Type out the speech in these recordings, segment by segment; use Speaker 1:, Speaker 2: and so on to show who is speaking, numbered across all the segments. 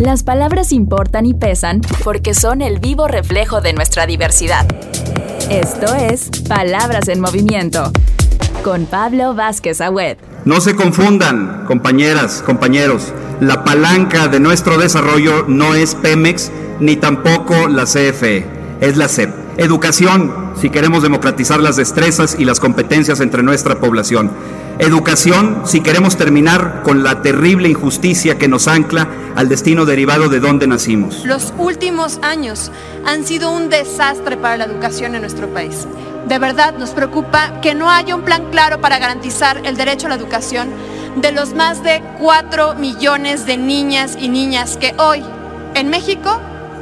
Speaker 1: Las palabras importan y pesan porque son el vivo reflejo de nuestra diversidad. Esto es Palabras en Movimiento con Pablo Vázquez Agüed.
Speaker 2: No se confundan, compañeras, compañeros. La palanca de nuestro desarrollo no es Pemex ni tampoco la CFE, es la CEP. Educación, si queremos democratizar las destrezas y las competencias entre nuestra población. Educación, si queremos terminar con la terrible injusticia que nos ancla al destino derivado de donde nacimos.
Speaker 3: Los últimos años han sido un desastre para la educación en nuestro país. De verdad nos preocupa que no haya un plan claro para garantizar el derecho a la educación de los más de 4 millones de niñas y niñas que hoy en México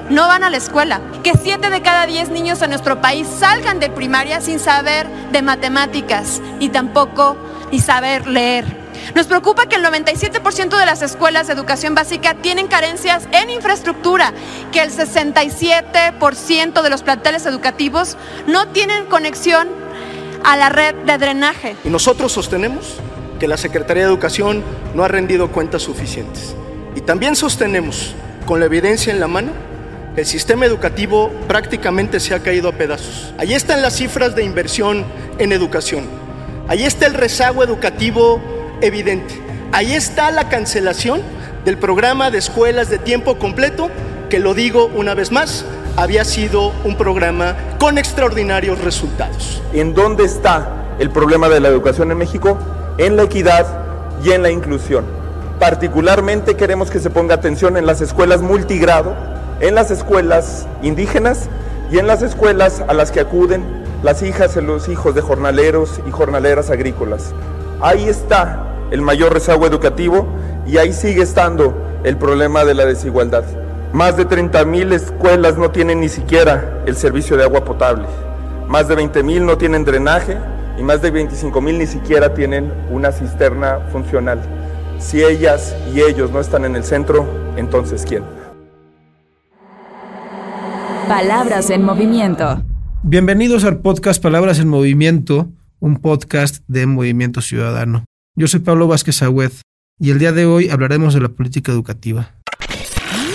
Speaker 3: no van a la escuela. Que 7 de cada 10 niños en nuestro país salgan de primaria sin saber de matemáticas y tampoco y saber leer. Nos preocupa que el 97% de las escuelas de educación básica tienen carencias en infraestructura, que el 67% de los planteles educativos no tienen conexión a la red de drenaje.
Speaker 4: Y nosotros sostenemos que la Secretaría de Educación no ha rendido cuentas suficientes. Y también sostenemos, con la evidencia en la mano, que el sistema educativo prácticamente se ha caído a pedazos. Ahí están las cifras de inversión en educación. Ahí está el rezago educativo evidente. Ahí está la cancelación del programa de escuelas de tiempo completo, que lo digo una vez más, había sido un programa con extraordinarios resultados.
Speaker 5: ¿En dónde está el problema de la educación en México? En la equidad y en la inclusión. Particularmente queremos que se ponga atención en las escuelas multigrado, en las escuelas indígenas y en las escuelas a las que acuden las hijas y los hijos de jornaleros y jornaleras agrícolas. Ahí está el mayor rezago educativo y ahí sigue estando el problema de la desigualdad. Más de 30.000 escuelas no tienen ni siquiera el servicio de agua potable. Más de 20.000 no tienen drenaje y más de 25.000 ni siquiera tienen una cisterna funcional. Si ellas y ellos no están en el centro, entonces ¿quién?
Speaker 1: Palabras en movimiento.
Speaker 6: Bienvenidos al podcast Palabras en Movimiento, un podcast de Movimiento Ciudadano. Yo soy Pablo Vázquez Agüed y el día de hoy hablaremos de la política educativa.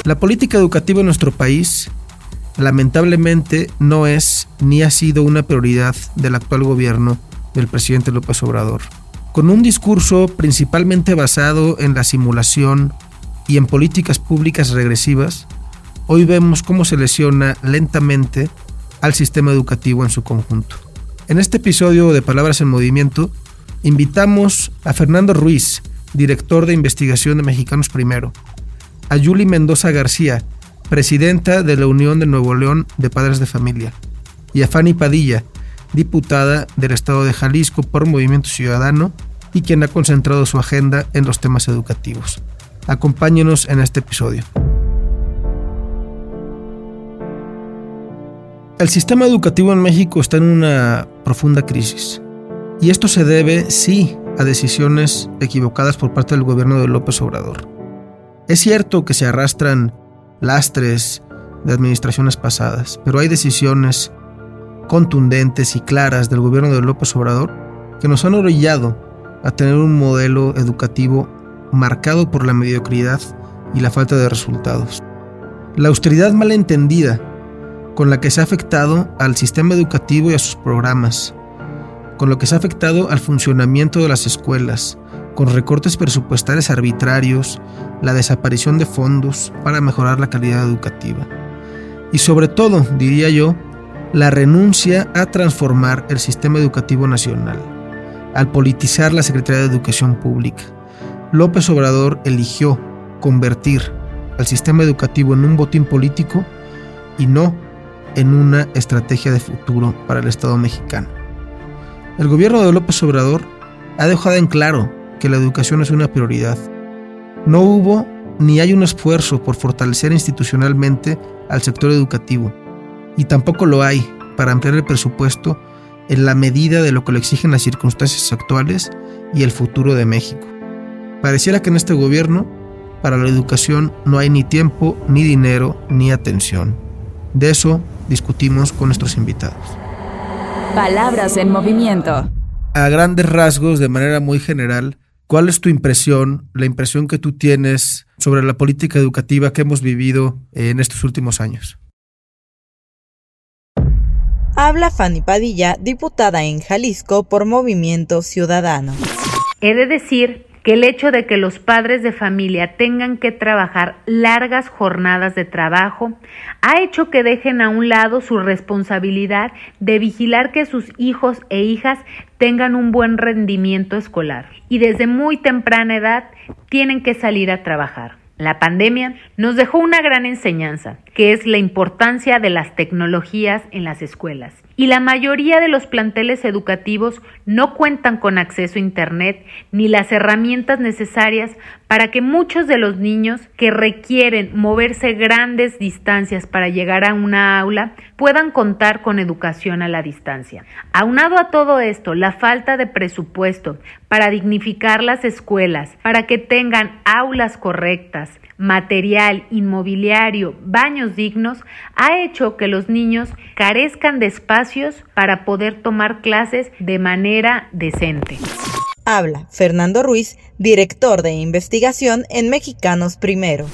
Speaker 6: La política educativa en nuestro país lamentablemente no es ni ha sido una prioridad del actual gobierno del presidente López Obrador. Con un discurso principalmente basado en la simulación y en políticas públicas regresivas, hoy vemos cómo se lesiona lentamente al sistema educativo en su conjunto. En este episodio de Palabras en Movimiento, invitamos a Fernando Ruiz, director de investigación de Mexicanos Primero, a Yuli Mendoza García, presidenta de la Unión de Nuevo León de Padres de Familia, y a Fanny Padilla, diputada del Estado de Jalisco por Movimiento Ciudadano y quien ha concentrado su agenda en los temas educativos. Acompáñenos en este episodio. El sistema educativo en México está en una profunda crisis. Y esto se debe, sí, a decisiones equivocadas por parte del gobierno de López Obrador. Es cierto que se arrastran lastres de administraciones pasadas, pero hay decisiones contundentes y claras del gobierno de López Obrador que nos han orillado a tener un modelo educativo marcado por la mediocridad y la falta de resultados. La austeridad malentendida con la que se ha afectado al sistema educativo y a sus programas, con lo que se ha afectado al funcionamiento de las escuelas, con recortes presupuestales arbitrarios, la desaparición de fondos para mejorar la calidad educativa. Y sobre todo, diría yo, la renuncia a transformar el sistema educativo nacional, al politizar la Secretaría de Educación Pública. López Obrador eligió convertir al sistema educativo en un botín político y no en una estrategia de futuro para el Estado mexicano. El gobierno de López Obrador ha dejado en claro que la educación es una prioridad. No hubo ni hay un esfuerzo por fortalecer institucionalmente al sector educativo, y tampoco lo hay para ampliar el presupuesto en la medida de lo que lo exigen las circunstancias actuales y el futuro de México. Pareciera que en este gobierno, para la educación no hay ni tiempo, ni dinero, ni atención. De eso discutimos con nuestros invitados.
Speaker 1: Palabras en movimiento.
Speaker 6: A grandes rasgos, de manera muy general, ¿Cuál es tu impresión, la impresión que tú tienes sobre la política educativa que hemos vivido en estos últimos años?
Speaker 7: Habla Fanny Padilla, diputada en Jalisco por Movimiento Ciudadano.
Speaker 8: He de decir que el hecho de que los padres de familia tengan que trabajar largas jornadas de trabajo ha hecho que dejen a un lado su responsabilidad de vigilar que sus hijos e hijas tengan un buen rendimiento escolar y desde muy temprana edad tienen que salir a trabajar. La pandemia nos dejó una gran enseñanza, que es la importancia de las tecnologías en las escuelas y la mayoría de los planteles educativos no cuentan con acceso a Internet ni las herramientas necesarias para que muchos de los niños que requieren moverse grandes distancias para llegar a una aula puedan contar con educación a la distancia. Aunado a todo esto, la falta de presupuesto para dignificar las escuelas, para que tengan aulas correctas, material, inmobiliario, baños dignos, ha hecho que los niños carezcan de espacios para poder tomar clases de manera decente.
Speaker 7: Habla Fernando Ruiz, director de investigación en Mexicanos Primero.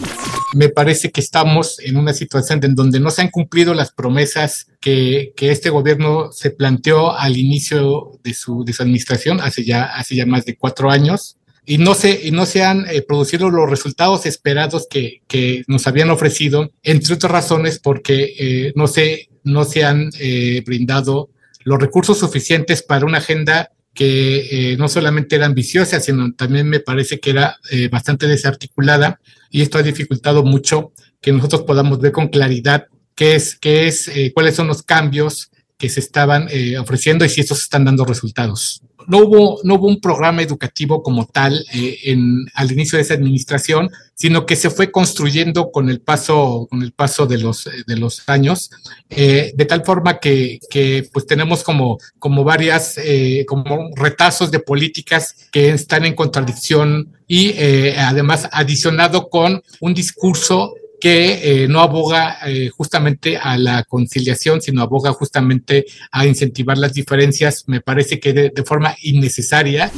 Speaker 9: Me parece que estamos en una situación en donde no se han cumplido las promesas que, este gobierno se planteó al inicio de su, de su administración, hace ya, hace ya más de cuatro años y no se, y no se han eh, producido los resultados esperados que, que, nos habían ofrecido, entre otras razones porque eh, no, se, no se han eh, brindado los recursos suficientes para una agenda que no solamente era ambiciosa, sino también me parece que era bastante desarticulada y esto ha dificultado mucho que nosotros podamos ver con claridad qué es, qué es cuáles son los cambios que se estaban ofreciendo y si estos están dando resultados no hubo, no hubo un programa educativo como tal eh, al inicio de esa administración, sino que se fue construyendo con el paso, con el paso de, los, de los años, eh, de tal forma que, que, pues tenemos como, como varias, eh, como retazos de políticas que están en contradicción y además adicionado con un discurso que eh, no aboga eh, justamente a la conciliación, sino aboga justamente a incentivar las diferencias, me parece que de, forma innecesaria.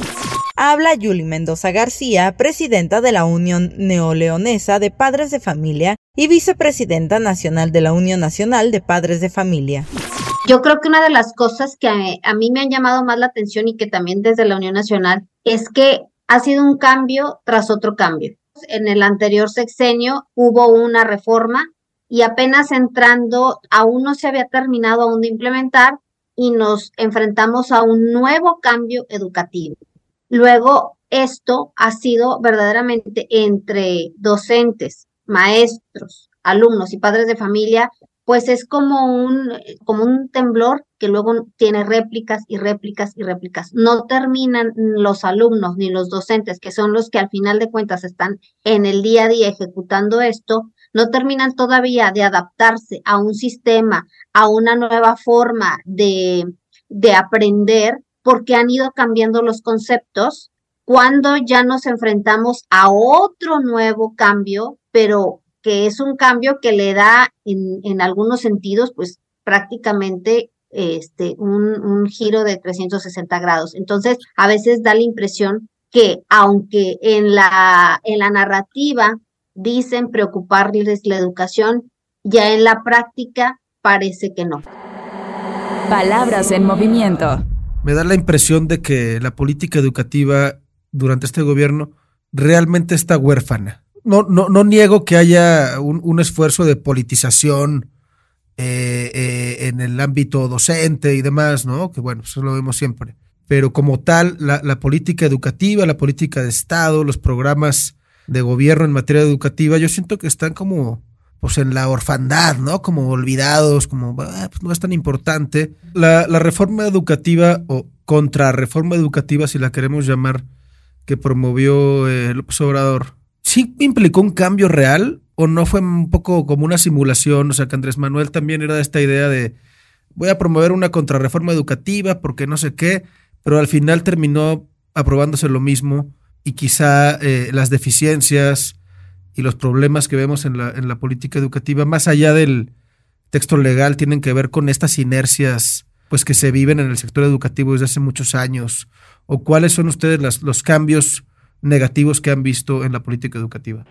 Speaker 7: Habla Yuli Mendoza García, presidenta de la Unión Neoleonesa de Padres de Familia y vicepresidenta nacional de la Unión Nacional de Padres de Familia.
Speaker 10: Yo creo que una de las cosas que a mí me han llamado más la atención y que también desde la Unión Nacional es que ha sido un cambio tras otro cambio en el anterior sexenio hubo una reforma y apenas entrando, aún no se había terminado aún de implementar y nos enfrentamos a un nuevo cambio educativo. Luego, esto ha sido verdaderamente entre docentes, maestros, alumnos y padres de familia pues es como un, como un temblor que luego tiene réplicas y réplicas y réplicas. No terminan los alumnos ni los docentes, que son los que al final de cuentas están en el día a día ejecutando esto, no terminan todavía de adaptarse a un sistema, a una nueva forma de, de aprender, porque han ido cambiando los conceptos cuando ya nos enfrentamos a otro nuevo cambio, pero que es un cambio que le da en, en algunos sentidos, pues prácticamente este, un, un, giro de 360 grados. Entonces, a veces da la impresión que aunque en la, en la narrativa dicen preocuparles la educación, ya en la práctica parece que no.
Speaker 1: Palabras en movimiento.
Speaker 6: Me da la impresión de que la política educativa durante este gobierno realmente está huérfana no, no, no niego que haya un, esfuerzo de politización eh, eh, en el ámbito docente y demás, ¿no? Que bueno, eso lo vemos siempre. Pero como tal, la, política educativa, la política de Estado, los programas de gobierno en materia educativa, yo siento que están como pues en la orfandad, ¿no? Como olvidados, como ah, pues no es tan importante. La, la reforma educativa o contrarreforma educativa, si la queremos llamar, que promovió eh, López Obrador, ¿sí implicó un cambio real o no fue un poco como una simulación? O sea, que Andrés Manuel también era de esta idea de voy a promover una contrarreforma educativa porque no sé qué, pero al final terminó aprobándose lo mismo y quizá eh, las deficiencias y los problemas que vemos en la, política educativa, más allá del texto legal, tienen que ver con estas inercias pues que se viven en el sector educativo desde hace muchos años? ¿O cuáles son ustedes los cambios negativos que han visto en la política educativa?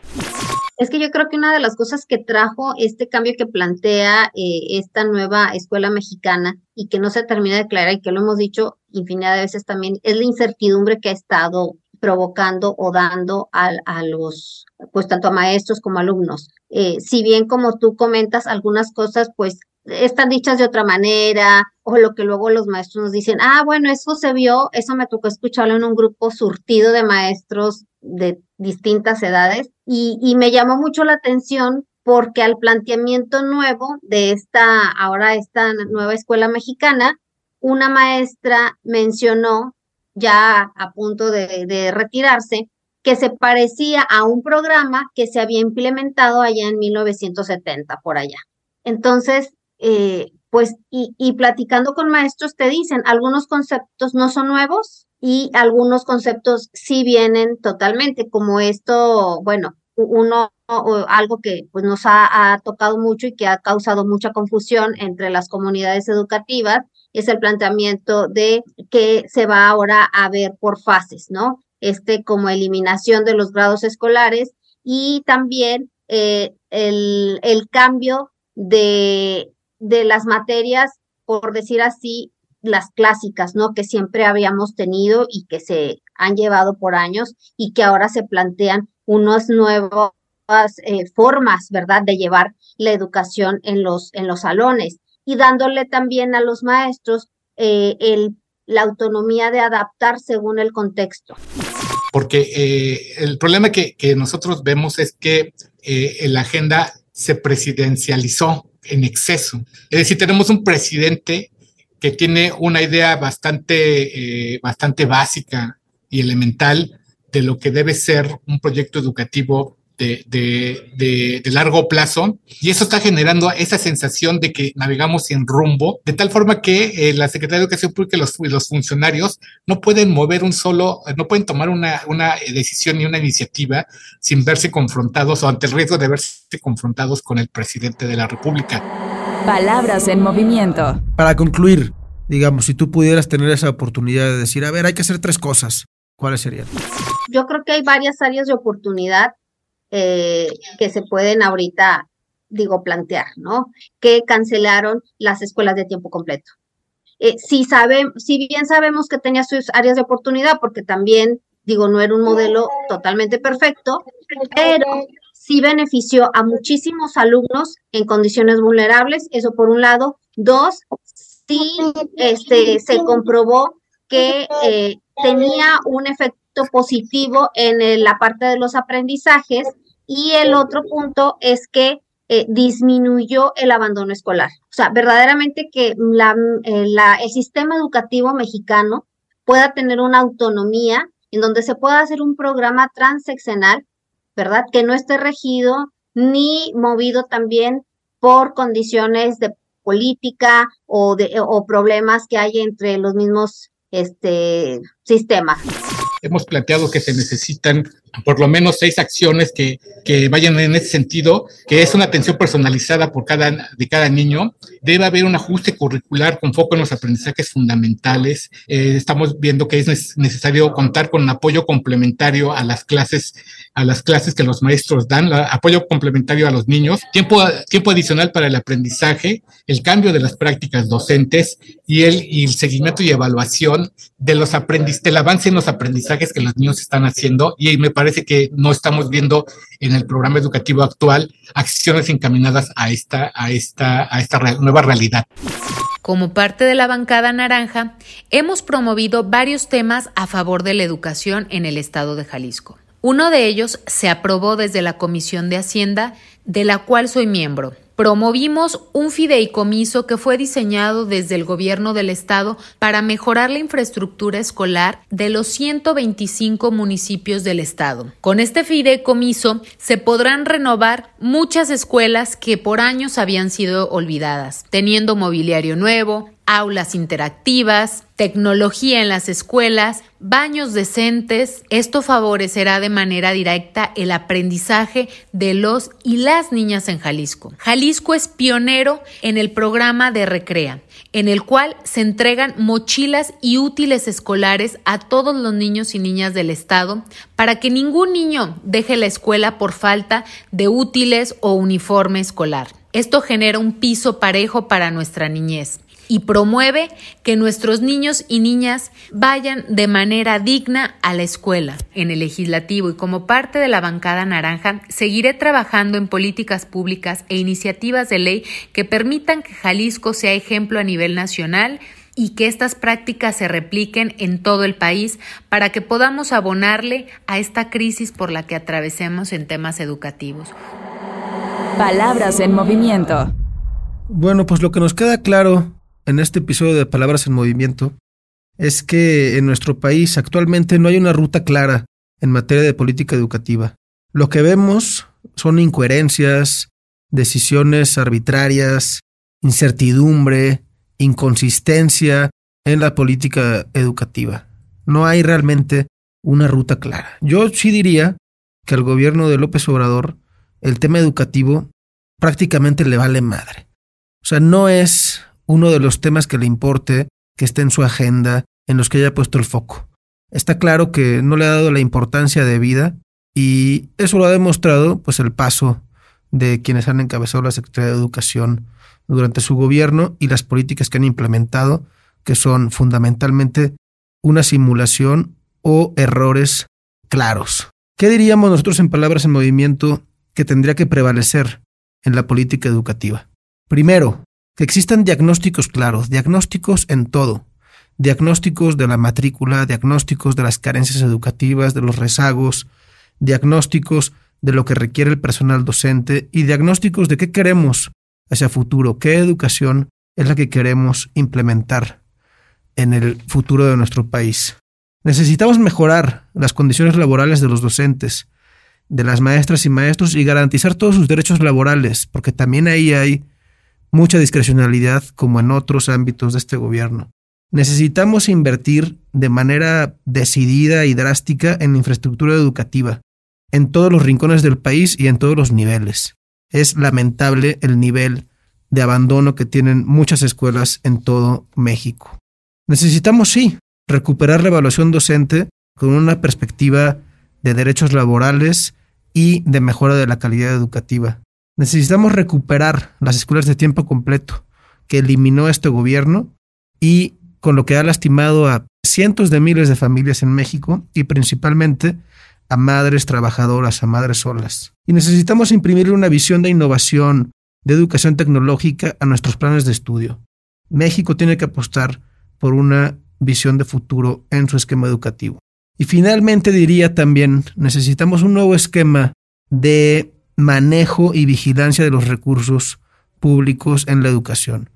Speaker 10: Es que yo creo que una de las cosas que trajo este cambio que plantea eh, esta nueva escuela mexicana y que no se termina de aclarar y que lo hemos dicho infinidad de veces también es la incertidumbre que ha estado provocando o dando a, a los, pues tanto a maestros como alumnos. Eh, si bien como tú comentas algunas cosas, pues están dichas de otra manera, o lo que luego los maestros nos dicen, ah, bueno, eso se vio, eso me tocó escucharlo en un grupo surtido de maestros de distintas edades, y, y me llamó mucho la atención porque al planteamiento nuevo de esta, ahora esta nueva escuela mexicana, una maestra mencionó, ya a punto de, de retirarse, que se parecía a un programa que se había implementado allá en 1970, por allá. Entonces, eh, pues, y, platicando con maestros te dicen, algunos conceptos no son nuevos y algunos conceptos sí vienen totalmente, como esto, bueno, uno, algo que pues nos ha, ha tocado mucho y que ha causado mucha confusión entre las comunidades educativas, es el planteamiento de que se va ahora a ver por fases, ¿no? Este como eliminación de los grados escolares y también eh, el, el cambio de de las materias, por decir así, las clásicas, ¿no? Que siempre habíamos tenido y que se han llevado por años y que ahora se plantean unas nuevas eh, formas, ¿verdad?, de llevar la educación en los, en los salones y dándole también a los maestros eh, el, la autonomía de adaptar según el contexto.
Speaker 9: Porque eh, el problema que, que, nosotros vemos es que la agenda se presidencializó en exceso. Es decir, tenemos un presidente que tiene una idea bastante, eh, bastante básica y elemental de lo que debe ser un proyecto educativo de, de, de, largo plazo y eso está generando esa sensación de que navegamos sin rumbo, de tal forma que eh, la Secretaría de Educación Pública y los, los, funcionarios no pueden mover un solo, no pueden tomar una, una decisión ni una iniciativa sin verse confrontados o ante el riesgo de verse confrontados con el presidente de la República.
Speaker 1: Palabras en movimiento.
Speaker 6: Para concluir, digamos, si tú pudieras tener esa oportunidad de decir, a ver, hay que hacer tres cosas, ¿cuáles serían?
Speaker 10: Yo creo que hay varias áreas de oportunidad eh, que se pueden ahorita, digo, plantear, ¿no? Que cancelaron las escuelas de tiempo completo. Eh, si, sabe, si bien sabemos que tenía sus áreas de oportunidad, porque también, digo, no era un modelo totalmente perfecto, pero sí benefició a muchísimos alumnos en condiciones vulnerables, eso por un lado. Dos, sí este, se comprobó que eh, tenía un efecto positivo en la parte de los aprendizajes y el otro punto es que eh, disminuyó el abandono escolar. O sea, verdaderamente que la, eh, la, el sistema educativo mexicano pueda tener una autonomía en donde se pueda hacer un programa transeccional, ¿verdad? Que no esté regido ni movido también por condiciones de política o, de, o problemas que hay entre los mismos este, sistemas
Speaker 9: hemos planteado que se necesitan por lo menos seis acciones que, que, vayan en ese sentido, que es una atención personalizada por cada, de cada niño. Debe haber un ajuste curricular con foco en los aprendizajes fundamentales. Eh, estamos viendo que es necesario contar con apoyo complementario a las clases, a las clases que los maestros dan, apoyo complementario a los niños, tiempo, tiempo adicional para el aprendizaje, el cambio de las prácticas docentes y el, y el seguimiento y evaluación de los aprendiz, del avance en los aprendizajes que los niños están haciendo. Y me parece que no estamos viendo en el programa educativo actual acciones encaminadas a esta, a esta, a esta nueva realidad.
Speaker 8: Como parte de la bancada naranja, hemos promovido varios temas a favor de la educación en el estado de Jalisco. Uno de ellos se aprobó desde la Comisión de Hacienda, de la cual soy miembro, Promovimos un fideicomiso que fue diseñado desde el gobierno del estado para mejorar la infraestructura escolar de los 125 municipios del estado. Con este fideicomiso se podrán renovar muchas escuelas que por años habían sido olvidadas, teniendo mobiliario nuevo, aulas interactivas, tecnología en las escuelas, baños decentes. Esto favorecerá de manera directa el aprendizaje de los y las niñas en Jalisco. Jalisco es pionero en el programa de Recrea, en el cual se entregan mochilas y útiles escolares a todos los niños y niñas del estado para que ningún niño deje la escuela por falta de útiles o uniforme escolar. Esto genera un piso parejo para nuestra niñez y promueve que nuestros niños y niñas vayan de manera digna a la escuela. En el legislativo y como parte de la bancada naranja, seguiré trabajando en políticas públicas e iniciativas de ley que permitan que Jalisco sea ejemplo a nivel nacional y que estas prácticas se repliquen en todo el país para que podamos abonarle a esta crisis por la que atravesemos en temas educativos.
Speaker 1: Palabras en movimiento.
Speaker 6: Bueno, pues lo que nos queda claro en este episodio de Palabras en Movimiento es que en nuestro país actualmente no hay una ruta clara en materia de política educativa. Lo que vemos son incoherencias, decisiones arbitrarias, incertidumbre, inconsistencia en la política educativa. No hay realmente una ruta clara. Yo sí diría que al gobierno de López Obrador el tema educativo prácticamente le vale madre. O sea, no es uno de los temas que le importe, que esté en su agenda, en los que haya puesto el foco. Está claro que no le ha dado la importancia de vida y eso lo ha demostrado pues el paso de quienes han encabezado la Secretaría de Educación durante su gobierno y las políticas que han implementado, que son fundamentalmente una simulación o errores claros. ¿Qué diríamos nosotros en palabras en movimiento que tendría que prevalecer en la política educativa? Primero, que existan diagnósticos claros, diagnósticos en todo, diagnósticos de la matrícula, diagnósticos de las carencias educativas, de los rezagos, diagnósticos de lo que requiere el personal docente y diagnósticos de qué queremos hacia futuro, qué educación es la que queremos implementar en el futuro de nuestro país. Necesitamos mejorar las condiciones laborales de los docentes, de las maestras y maestros y garantizar todos sus derechos laborales, porque también ahí hay mucha discrecionalidad como en otros ámbitos de este gobierno. Necesitamos invertir de manera decidida y drástica en infraestructura educativa, en todos los rincones del país y en todos los niveles. Es lamentable el nivel de abandono que tienen muchas escuelas en todo México. Necesitamos, sí, recuperar la evaluación docente con una perspectiva de derechos laborales y de mejora de la calidad educativa. Necesitamos recuperar las escuelas de tiempo completo que eliminó este gobierno y con lo que ha lastimado a cientos de miles de familias en México y principalmente a madres trabajadoras, a madres solas. Y necesitamos imprimir una visión de innovación, de educación tecnológica a nuestros planes de estudio. México tiene que apostar por una visión de futuro en su esquema educativo. Y finalmente diría también, necesitamos un nuevo esquema de manejo y vigilancia de los recursos públicos en la educación.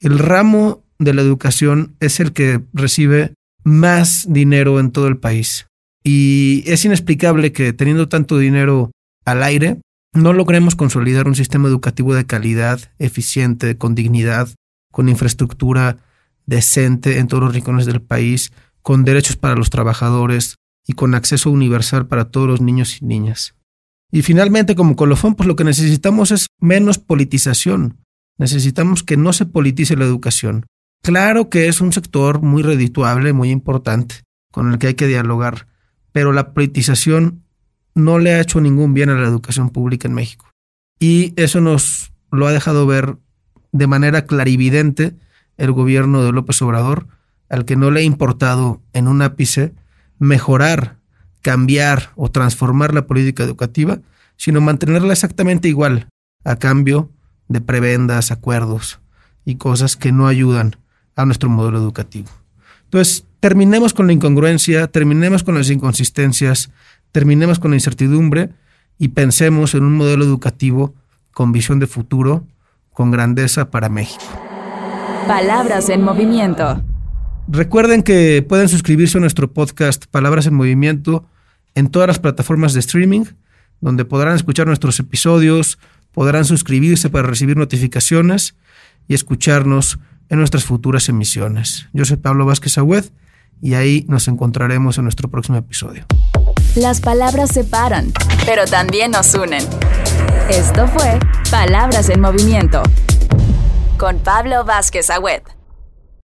Speaker 6: El ramo de la educación es el que recibe más dinero en todo el país. Y es inexplicable que teniendo tanto dinero al aire, no logremos consolidar un sistema educativo de calidad, eficiente, con dignidad, con infraestructura decente en todos los rincones del país, con derechos para los trabajadores y con acceso universal para todos los niños y niñas. Y finalmente, como colofón, pues lo que necesitamos es menos politización. Necesitamos que no se politice la educación. Claro que es un sector muy redituable, muy importante, con el que hay que dialogar, pero la politización no le ha hecho ningún bien a la educación pública en México. Y eso nos lo ha dejado ver de manera clarividente el gobierno de López Obrador, al que no le ha importado en un ápice mejorar cambiar o transformar la política educativa, sino mantenerla exactamente igual, a cambio de prebendas, acuerdos y cosas que no ayudan a nuestro modelo educativo. Entonces, terminemos con la incongruencia, terminemos con las inconsistencias, terminemos con la incertidumbre y pensemos en un modelo educativo con visión de futuro, con grandeza para México.
Speaker 1: Palabras en movimiento.
Speaker 6: Recuerden que pueden suscribirse a nuestro podcast Palabras en Movimiento en todas las plataformas de streaming, donde podrán escuchar nuestros episodios, podrán suscribirse para recibir notificaciones y escucharnos en nuestras futuras emisiones. Yo soy Pablo Vázquez Agüed y ahí nos encontraremos en nuestro próximo episodio.
Speaker 1: Las palabras separan, pero también nos unen. Esto fue Palabras en Movimiento con Pablo Vázquez Agüed.